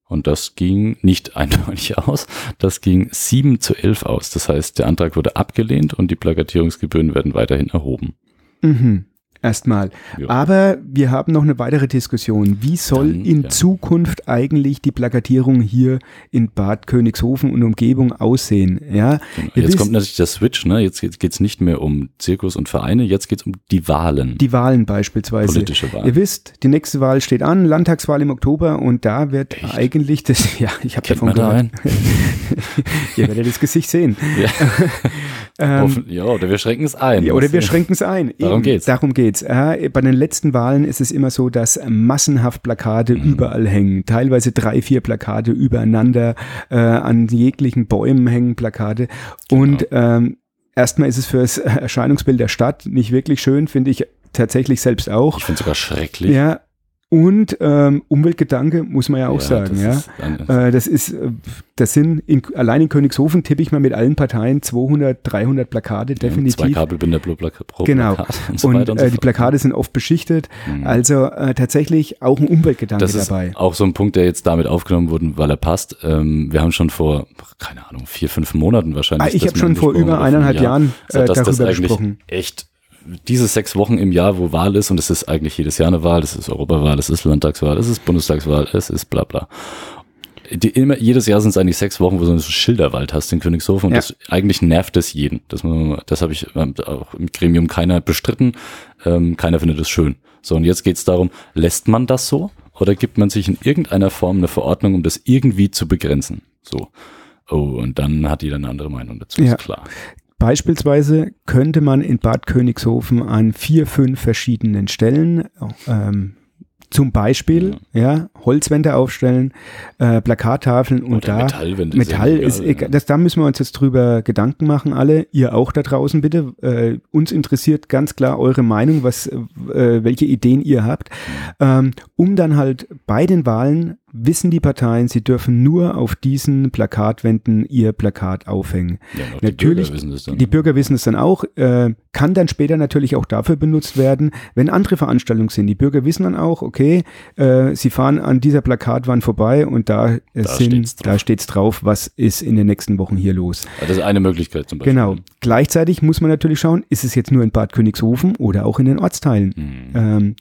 Und das ging nicht eindeutig aus, das ging 7 zu 11 aus. Das heißt, der Antrag wurde abgelehnt und die Plakatierungsgebühren werden weiterhin erhoben. Mhm. Erstmal. Ja. Aber wir haben noch eine weitere Diskussion. Wie soll Dann, in ja. Zukunft eigentlich die Plakatierung hier in Bad Königshofen und Umgebung aussehen? Ja, Genau. Jetzt wisst- kommt natürlich der Switch, ne? Jetzt geht es nicht mehr um Zirkus und Vereine, jetzt geht es um die Wahlen. die Wahlen beispielsweise. politische Wahlen. Ihr wisst, die nächste Wahl steht an, Landtagswahl im Oktober und da wird Echt? eigentlich das, ja, ich habe davon da gehört. einen? Ihr werdet das Gesicht sehen. Ja. Ähm, ja, oder wir schränken es ein. Ja, oder wir schränken es ein. Darum Eben, geht's. Darum geht's. Ja, bei den letzten Wahlen ist es immer so, dass massenhaft Plakate Mhm. überall hängen. Teilweise drei, vier Plakate übereinander. Äh, an jeglichen Bäumen hängen Plakate. Genau. Und ähm, erstmal ist es für das Erscheinungsbild der Stadt nicht wirklich schön, finde ich tatsächlich selbst auch. Ich finde sogar schrecklich. Ja. Und ähm, Umweltgedanke muss man ja auch sagen. das Ja. ist Äh, das ist, äh, das sind in, allein in Königshofen tippe ich mal mit allen Parteien 200, 300 Plakate Zwei definitiv. Kabelbinder pro, Plaka pro Genau. Plakat und so Und und so äh, die. Plakate sind oft beschichtet. Mhm. Also äh, tatsächlich auch ein Umweltgedanke Das ist dabei. auch so ein Punkt, der jetzt damit aufgenommen wurde, weil er passt. Ähm, wir haben schon vor, keine Ahnung, vier, fünf Monaten wahrscheinlich. Ah, ich das habe schon vor über eineinhalb Jahren äh, dass das darüber eigentlich gesprochen. echt diese sechs Wochen im Jahr, wo Wahl ist, und es ist eigentlich jedes Jahr eine Wahl, es ist Europawahl, es ist Landtagswahl, es ist Bundestagswahl, es ist bla bla. Die, immer, jedes Jahr sind es eigentlich sechs Wochen, wo du so einen Schilderwald hast in Königshofen und Ja. das eigentlich nervt es jeden. Das, das habe ich ähm, auch im Gremium keiner bestritten. Ähm, keiner findet es schön. So, und jetzt geht es darum, lässt man das so oder gibt man sich in irgendeiner Form eine Verordnung, um das irgendwie zu begrenzen? So. Oh, und dann hat jeder eine andere Meinung dazu, Ja. ist klar. Beispielsweise könnte man in Bad Königshofen an vier, fünf verschiedenen Stellen ähm, zum Beispiel ja. Holzwände aufstellen, äh, Plakattafeln und Oder da Metallwände. Metall ist egal, egal. Das, da müssen wir uns jetzt drüber Gedanken machen, alle. Ihr auch da draußen bitte. Äh, uns interessiert ganz klar eure Meinung, was, äh, welche Ideen ihr habt, ähm, um dann halt bei den Wahlen wissen die Parteien, sie dürfen nur auf diesen Plakatwänden ihr Plakat aufhängen. Ja, Natürlich, die Bürger wissen es dann. Die Bürger wissen es dann auch, äh, kann dann später natürlich auch dafür benutzt werden, wenn andere Veranstaltungen sind. Die Bürger wissen dann auch, okay, äh, sie fahren an dieser Plakatwand vorbei und da, äh, Da sind, steht's drauf. da steht's drauf, was ist in den nächsten Wochen hier los. Ja, das ist eine Möglichkeit zum Beispiel. Genau. Gleichzeitig muss man natürlich schauen, ist es jetzt nur in Bad Königshofen oder auch in den Ortsteilen. Mhm. Ähm,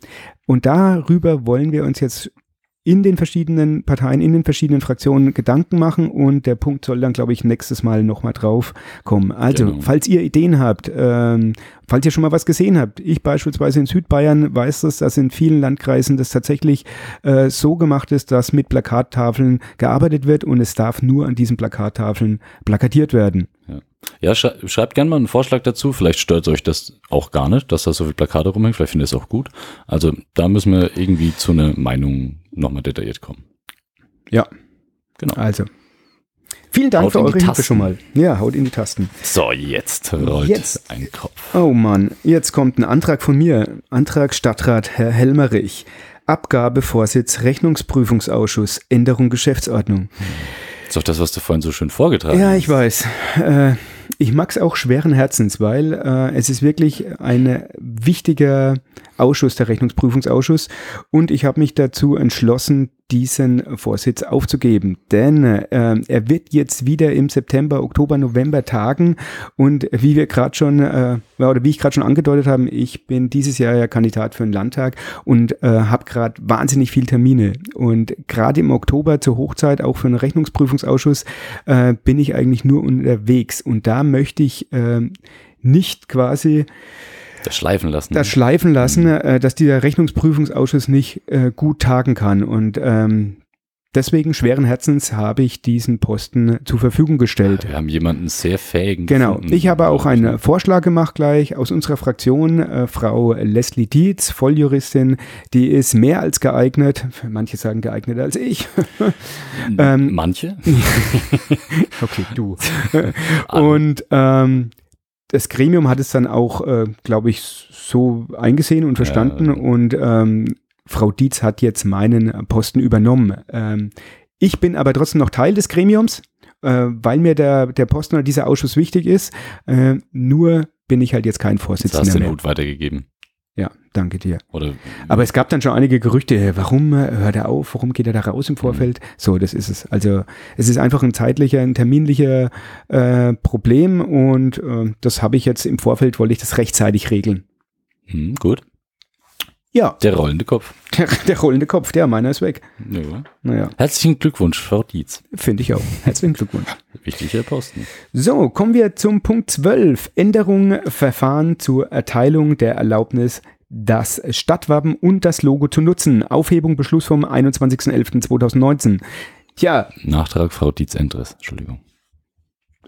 und darüber wollen wir uns jetzt in den verschiedenen Parteien, in den verschiedenen Fraktionen Gedanken machen und der Punkt soll dann, glaube ich, nächstes Mal nochmal drauf kommen. Also, Genau. falls ihr Ideen habt, ähm, falls ihr schon mal was gesehen habt, ich beispielsweise in Südbayern weiß das, dass in vielen Landkreisen das tatsächlich äh, so gemacht ist, dass mit Plakattafeln gearbeitet wird und es darf nur an diesen Plakattafeln plakatiert werden. Ja, schrei schreibt gerne mal einen Vorschlag dazu. Vielleicht stört euch das auch gar nicht, dass da so viele Plakate rumhängen. Vielleicht findet ihr es auch gut. Also da müssen wir irgendwie zu einer Meinung nochmal detailliert kommen. Ja. Genau. Also. Vielen Dank Haut für eure Hilfe schon mal. Ja, haut in die Tasten. So, jetzt rollt Jetzt. ein Kopf. Oh Mann, jetzt kommt ein Antrag von mir. Antrag Stadtrat Herr Helmerich. Abgabe Vorsitz Rechnungsprüfungsausschuss. Änderung Geschäftsordnung. ist doch das, was du vorhin so schön vorgetragen Ja, hast. ich weiß. Äh, ich mag's auch schweren Herzens, weil äh, es ist wirklich ein wichtiger Ausschuss, der Rechnungsprüfungsausschuss. Und ich habe mich dazu entschlossen, diesen Vorsitz aufzugeben. Denn äh, er wird jetzt wieder im September, Oktober, November tagen. Und wie wir gerade schon, äh, oder wie ich gerade schon angedeutet habe, ich bin dieses Jahr ja Kandidat für den Landtag und äh, habe gerade wahnsinnig viel Termine. Und gerade im Oktober zur Hochzeit, auch für den Rechnungsprüfungsausschuss, äh, bin ich eigentlich nur unterwegs. Und da möchte ich äh, nicht quasi Das schleifen lassen. das schleifen lassen, äh, dass dieser Rechnungsprüfungsausschuss nicht äh, gut tagen kann. Und ähm, deswegen schweren Herzens habe ich diesen Posten zur Verfügung gestellt. wir haben jemanden sehr fähigen Genau. gefunden, Ich habe auch einen Vorschlag gemacht gleich aus unserer Fraktion. Äh, Frau Leslie Dietz, Volljuristin, die ist mehr als geeignet. Manche sagen geeigneter als ich. ähm, Manche? Okay, du. und ähm, das Gremium hat es dann auch, äh, glaube ich, so eingesehen und verstanden. Ja. Und ähm, Frau Dietz hat jetzt meinen Posten übernommen. Ähm, ich bin aber trotzdem noch Teil des Gremiums, äh, weil mir der, der Posten oder dieser Ausschuss wichtig ist. Äh, nur bin ich halt jetzt kein Jetzt hast Vorsitzender du den mehr. Hut weitergegeben. Danke dir. Oder Aber es gab dann schon einige Gerüchte, äh, warum äh, hört er auf, warum geht er da raus im Vorfeld? So, das ist es. Also es ist einfach ein zeitlicher, ein terminlicher äh, Problem und äh, das habe ich jetzt im Vorfeld, wollte ich das rechtzeitig regeln. hm, gut. Ja, Der rollende Kopf. der, der rollende Kopf, der meiner ist weg. Ja. Naja, Herzlichen Glückwunsch, Frau Dietz. finde ich auch. Herzlichen Glückwunsch. Wichtiger Posten. So, kommen wir zum Punkt 12. Änderung Verfahren zur Erteilung der Erlaubnis, das Stadtwappen und das Logo zu nutzen. Aufhebung Beschluss vom 21.11.2019. Tja, Nachtrag, Frau Dietz Endres. Entschuldigung.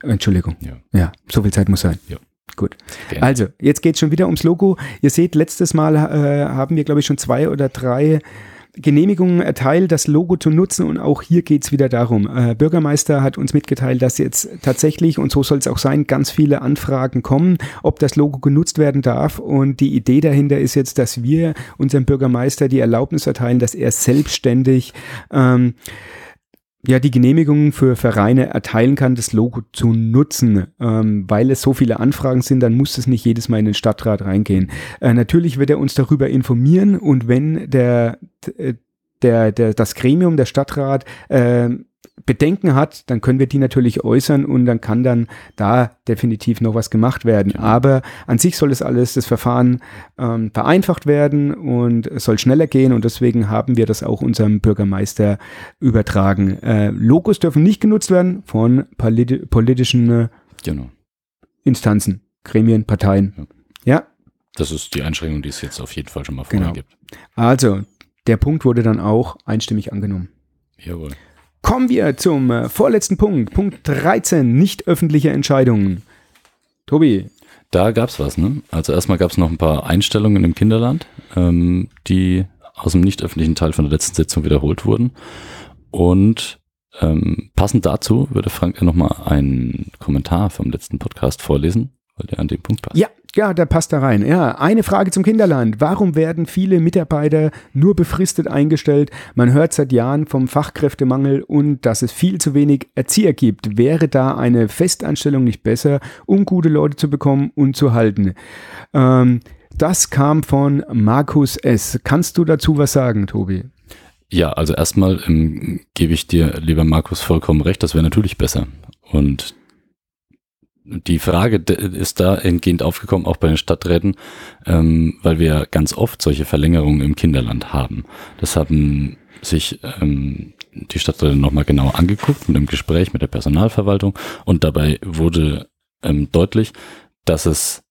Entschuldigung. Ja. Ja, so viel Zeit muss sein. Ja. Gut. Gerne. Also, jetzt geht es schon wieder ums Logo. Ihr seht, letztes Mal äh, haben wir, glaube ich, schon zwei oder drei Genehmigungen erteilt, das Logo zu nutzen und auch hier geht es wieder darum. Äh, Bürgermeister hat uns mitgeteilt, dass jetzt tatsächlich, und so soll es auch sein, ganz viele Anfragen kommen, ob das Logo genutzt werden darf. Und die Idee dahinter ist jetzt, dass wir unserem Bürgermeister die Erlaubnis erteilen, dass er selbstständig ähm, ja, die Genehmigung für Vereine erteilen kann, das Logo zu nutzen. Ähm, weil es so viele Anfragen sind, dann muss es nicht jedes Mal in den Stadtrat reingehen. Äh, natürlich wird er uns darüber informieren und wenn der, äh, der, der, das Gremium, der Stadtrat, äh, Bedenken hat, dann können wir die natürlich äußern und dann kann dann da definitiv noch was gemacht werden. Genau. Aber an sich soll das alles, das Verfahren ähm, vereinfacht werden und es soll schneller gehen und deswegen haben wir das auch unserem Bürgermeister übertragen. Äh, Logos dürfen nicht genutzt werden von politi politischen äh, Genau. Instanzen, Gremien, Parteien. Ja, Das ist die Einschränkung, die es jetzt auf jeden Fall schon mal vorher Genau. gibt. also der Punkt wurde dann auch einstimmig angenommen. Jawohl. Kommen wir zum äh, vorletzten Punkt, Punkt 13, nicht öffentliche Entscheidungen. Tobi, Da gab's was, ne? Also erstmal gab's noch ein paar Einstellungen im Kinderland, ähm, die aus dem nicht öffentlichen Teil von der letzten Sitzung wiederholt wurden. Und ähm, passend dazu würde Frank ja nochmal einen Kommentar vom letzten Podcast vorlesen, weil der an dem Punkt passt. Ja, ja, da passt da rein. Ja, eine Frage zum Kinderland. Warum werden viele Mitarbeiter nur befristet eingestellt? Man hört seit Jahren vom Fachkräftemangel und dass es viel zu wenig Erzieher gibt. Wäre da eine Festanstellung nicht besser, um gute Leute zu bekommen und zu halten? Ähm, das kam von Markus S. Kannst du dazu was sagen, Tobi? Ja, also erstmal ähm, gebe ich dir, lieber Markus, vollkommen recht, das wäre natürlich besser. Und die Frage ist da entgehend aufgekommen, auch bei den Stadträten, ähm, weil wir ganz oft solche Verlängerungen im Kinderland haben. Das haben sich ähm, die Stadträte nochmal genau angeguckt mit einem Gespräch mit der Personalverwaltung und dabei wurde ähm, deutlich, dass es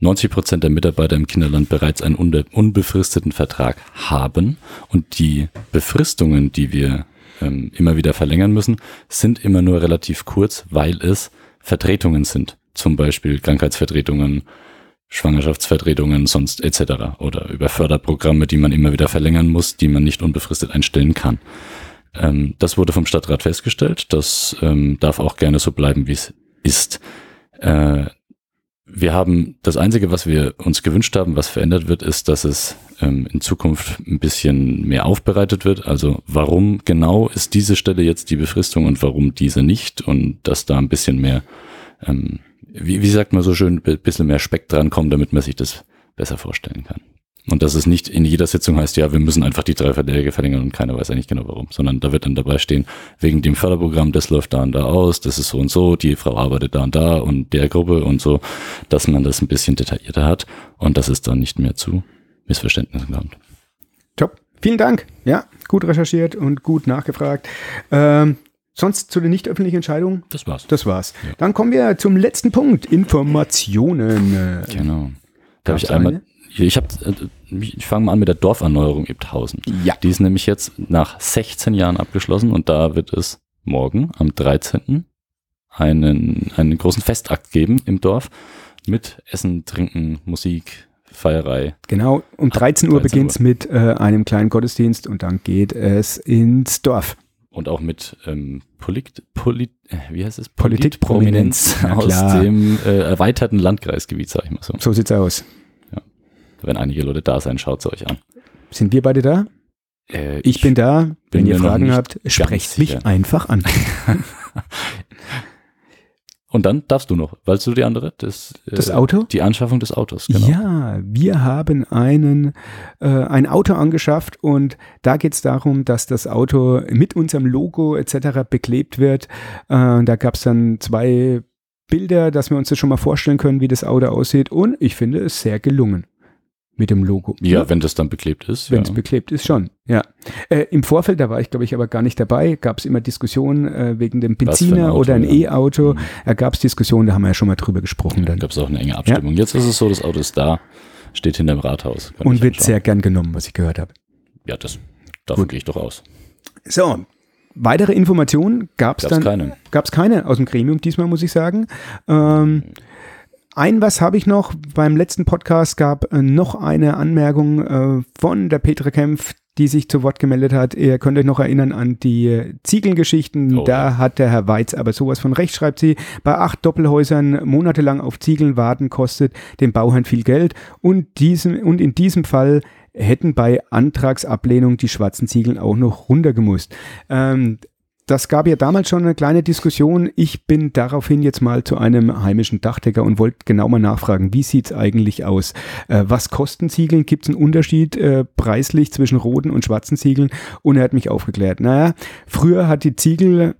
90 Prozent der Mitarbeiter im Kinderland bereits einen unbefristeten Vertrag haben und die Befristungen, die wir ähm, immer wieder verlängern müssen, sind immer nur relativ kurz, weil es Vertretungen sind. Zum Beispiel Krankheitsvertretungen, Schwangerschaftsvertretungen, sonst etc. Oder über Förderprogramme, die man immer wieder verlängern muss, die man nicht unbefristet einstellen kann. Ähm, das wurde vom Stadtrat festgestellt. Das ähm, darf auch gerne so bleiben, wie es ist. Äh, wir haben das Einzige, was wir uns gewünscht haben, was verändert wird, ist, dass es ähm, in Zukunft ein bisschen mehr aufbereitet wird. Also warum genau ist diese Stelle jetzt die Befristung und warum diese nicht und dass da ein bisschen mehr, ähm, wie, wie sagt man so schön, ein bisschen mehr Speck dran kommt, damit man sich das besser vorstellen kann. Und dass es nicht in jeder Sitzung heißt, ja, wir müssen einfach die drei Verträge verlängern und keiner weiß eigentlich genau warum, sondern da wird dann dabei stehen, wegen dem Förderprogramm, das läuft da und da aus, das ist so und so, die Frau arbeitet da und da und der Gruppe und so, dass man das ein bisschen detaillierter hat und dass es dann nicht mehr zu Missverständnissen kommt. Top. Vielen Dank. Ja, gut recherchiert und gut nachgefragt. Ähm, sonst zu den nicht öffentlichen Entscheidungen? Das war's. Das war's. Ja. Dann kommen wir zum letzten Punkt. Informationen. Genau. Da habe ich einmal, ich habe, äh, ich fange mal an mit der Dorferneuerung Ibthausen. Ja. Die ist nämlich jetzt nach 16 Jahren abgeschlossen und da wird es morgen am 13. einen, einen großen Festakt geben im Dorf mit Essen, Trinken, Musik, Feierei. Genau, um 13 Uhr beginnt es mit äh, einem kleinen Gottesdienst und dann geht es ins Dorf. Und auch mit ähm, Polit, Polit, äh, wie heißt es? Politprominenz aus dem äh, erweiterten Landkreisgebiet, sag ich mal so. So sieht's aus. Wenn einige Leute da sein, schaut es euch an. Sind wir beide da? Äh, ich, ich, bin da. Wenn ihr Fragen habt, sprecht mich einfach an. Und dann darfst du noch, weil du die andere, das, äh, das Auto? Die Anschaffung des Autos, genau. Ja, wir haben einen, äh, ein Auto angeschafft und da geht es darum, dass das Auto mit unserem Logo etc. beklebt wird. Äh, da gab es dann zwei Bilder, dass wir uns das schon mal vorstellen können, wie das Auto aussieht und ich finde es sehr gelungen mit dem Logo. Ja, ja, wenn das dann beklebt ist. Wenn es ja. beklebt ist, schon. Ja. Äh, Im Vorfeld, da war ich, glaube ich, aber gar nicht dabei, gab es immer Diskussionen äh, wegen dem Benziner ein Auto, oder ein ja. E-Auto. Mhm. Da gab es Diskussionen, da haben wir ja schon mal drüber gesprochen. da gab es auch eine enge Abstimmung. Jetzt ist es so, das Auto ist da, steht hinter dem Rathaus. Und wird sehr gern genommen, was ich gehört habe. Ja, das davon gehe ich doch aus. So, weitere Informationen gab es dann? keine. Gab es keine aus dem Gremium diesmal, muss ich sagen. Ähm. Ein was habe ich noch. Beim letzten Podcast gab äh, noch eine Anmerkung äh, von der Petra Kempf, die sich zu Wort gemeldet hat. Ihr könnt euch noch erinnern an die Ziegelgeschichten. Oh, da ja. hat der Herr Weiz aber sowas von recht, schreibt sie. Bei acht Doppelhäusern monatelang auf Ziegeln warten kostet dem Bauherrn viel Geld. Und, diesem, und in diesem Fall hätten bei Antragsablehnung die schwarzen Ziegeln auch noch runtergemusst. Ähm, das gab ja damals schon eine kleine Diskussion. Ich bin daraufhin jetzt mal zu einem heimischen Dachdecker und wollte genau mal nachfragen, wie sieht's eigentlich aus? Äh, was kosten Ziegeln? Gibt es einen Unterschied äh, preislich zwischen roten und schwarzen Ziegeln? Und er hat mich aufgeklärt. Naja, früher hat die Ziegel,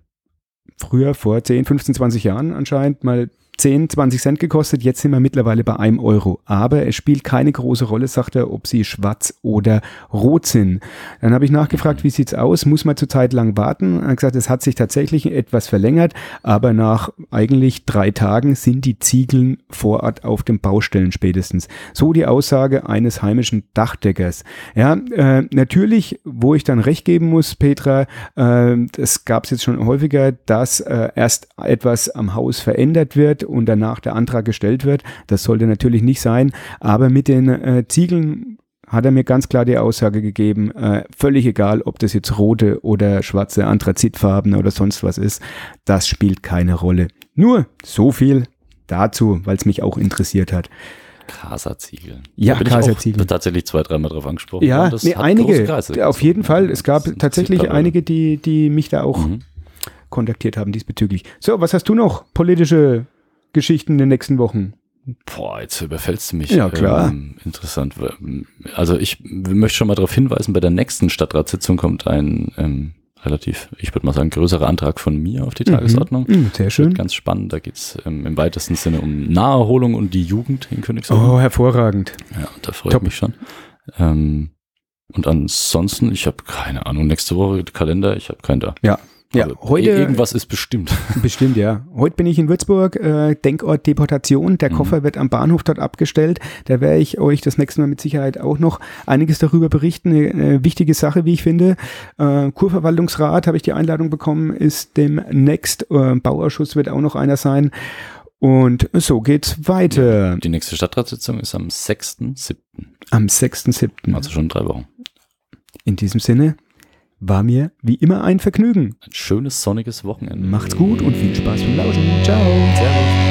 früher vor 10, 15, 20 Jahren anscheinend mal 10, 20 Cent gekostet, jetzt sind wir mittlerweile bei einem Euro. Aber es spielt keine große Rolle, sagt er, ob sie schwarz oder rot sind. Dann habe ich nachgefragt, wie sieht's aus? Muss man zurzeit lang warten? Er hat gesagt, es hat sich tatsächlich etwas verlängert, aber nach eigentlich drei Tagen sind die Ziegeln vor Ort auf den Baustellen spätestens. So die Aussage eines heimischen Dachdeckers. Ja, äh, natürlich, wo ich dann recht geben muss, Petra, äh, es gab es jetzt schon häufiger, dass äh, erst etwas am Haus verändert wird und danach der Antrag gestellt wird. Das sollte natürlich nicht sein. Aber mit den äh, Ziegeln hat er mir ganz klar die Aussage gegeben, äh, völlig egal, ob das jetzt rote oder schwarze Anthrazitfarben oder sonst was ist, das spielt keine Rolle. Nur so viel dazu, weil es mich auch interessiert hat. Casa-Ziegel. Ja, auch Tatsächlich zwei, dreimal drauf angesprochen. Ja. Das nee, einige. Auf jeden gezogen. Fall. Es gab tatsächlich einige, die, die mich da auch Mhm. kontaktiert haben diesbezüglich. So, was hast du noch? Politische Geschichten in den nächsten Wochen? Boah, jetzt überfällst du mich. Ja, klar. Ähm, interessant. Also ich möchte schon mal darauf hinweisen, bei der nächsten Stadtratssitzung kommt ein ähm, relativ, ich würde mal sagen, größerer Antrag von mir auf die Tagesordnung. Mhm. Mhm, sehr schön. Wird ganz spannend. Da geht's ähm, im weitesten Sinne um Naherholung und die Jugend in Königshofen. Oh, hervorragend. Ja, da freue ich mich schon. Ähm, und ansonsten, ich habe keine Ahnung, nächste Woche Kalender, ich habe keinen da. Ja. Ja, Also, heute- Irgendwas ist bestimmt. Bestimmt, ja. Heute bin ich in Würzburg, äh, Denkort Deportation. Der Mhm. Koffer wird am Bahnhof dort abgestellt. Da werde ich euch das nächste Mal mit Sicherheit auch noch einiges darüber berichten. Eine, eine wichtige Sache, wie ich finde. Äh, Kurverwaltungsrat habe ich die Einladung bekommen, ist demnächst. Äh, Bauausschuss wird auch noch einer sein. Und so geht's weiter. Die nächste Stadtratssitzung ist am 6.7., Am 6.7. also schon drei Wochen. In diesem Sinne war mir wie immer ein Vergnügen. Ein schönes sonniges Wochenende. Macht's gut und viel Spaß beim Lauschen. Ciao. Servus.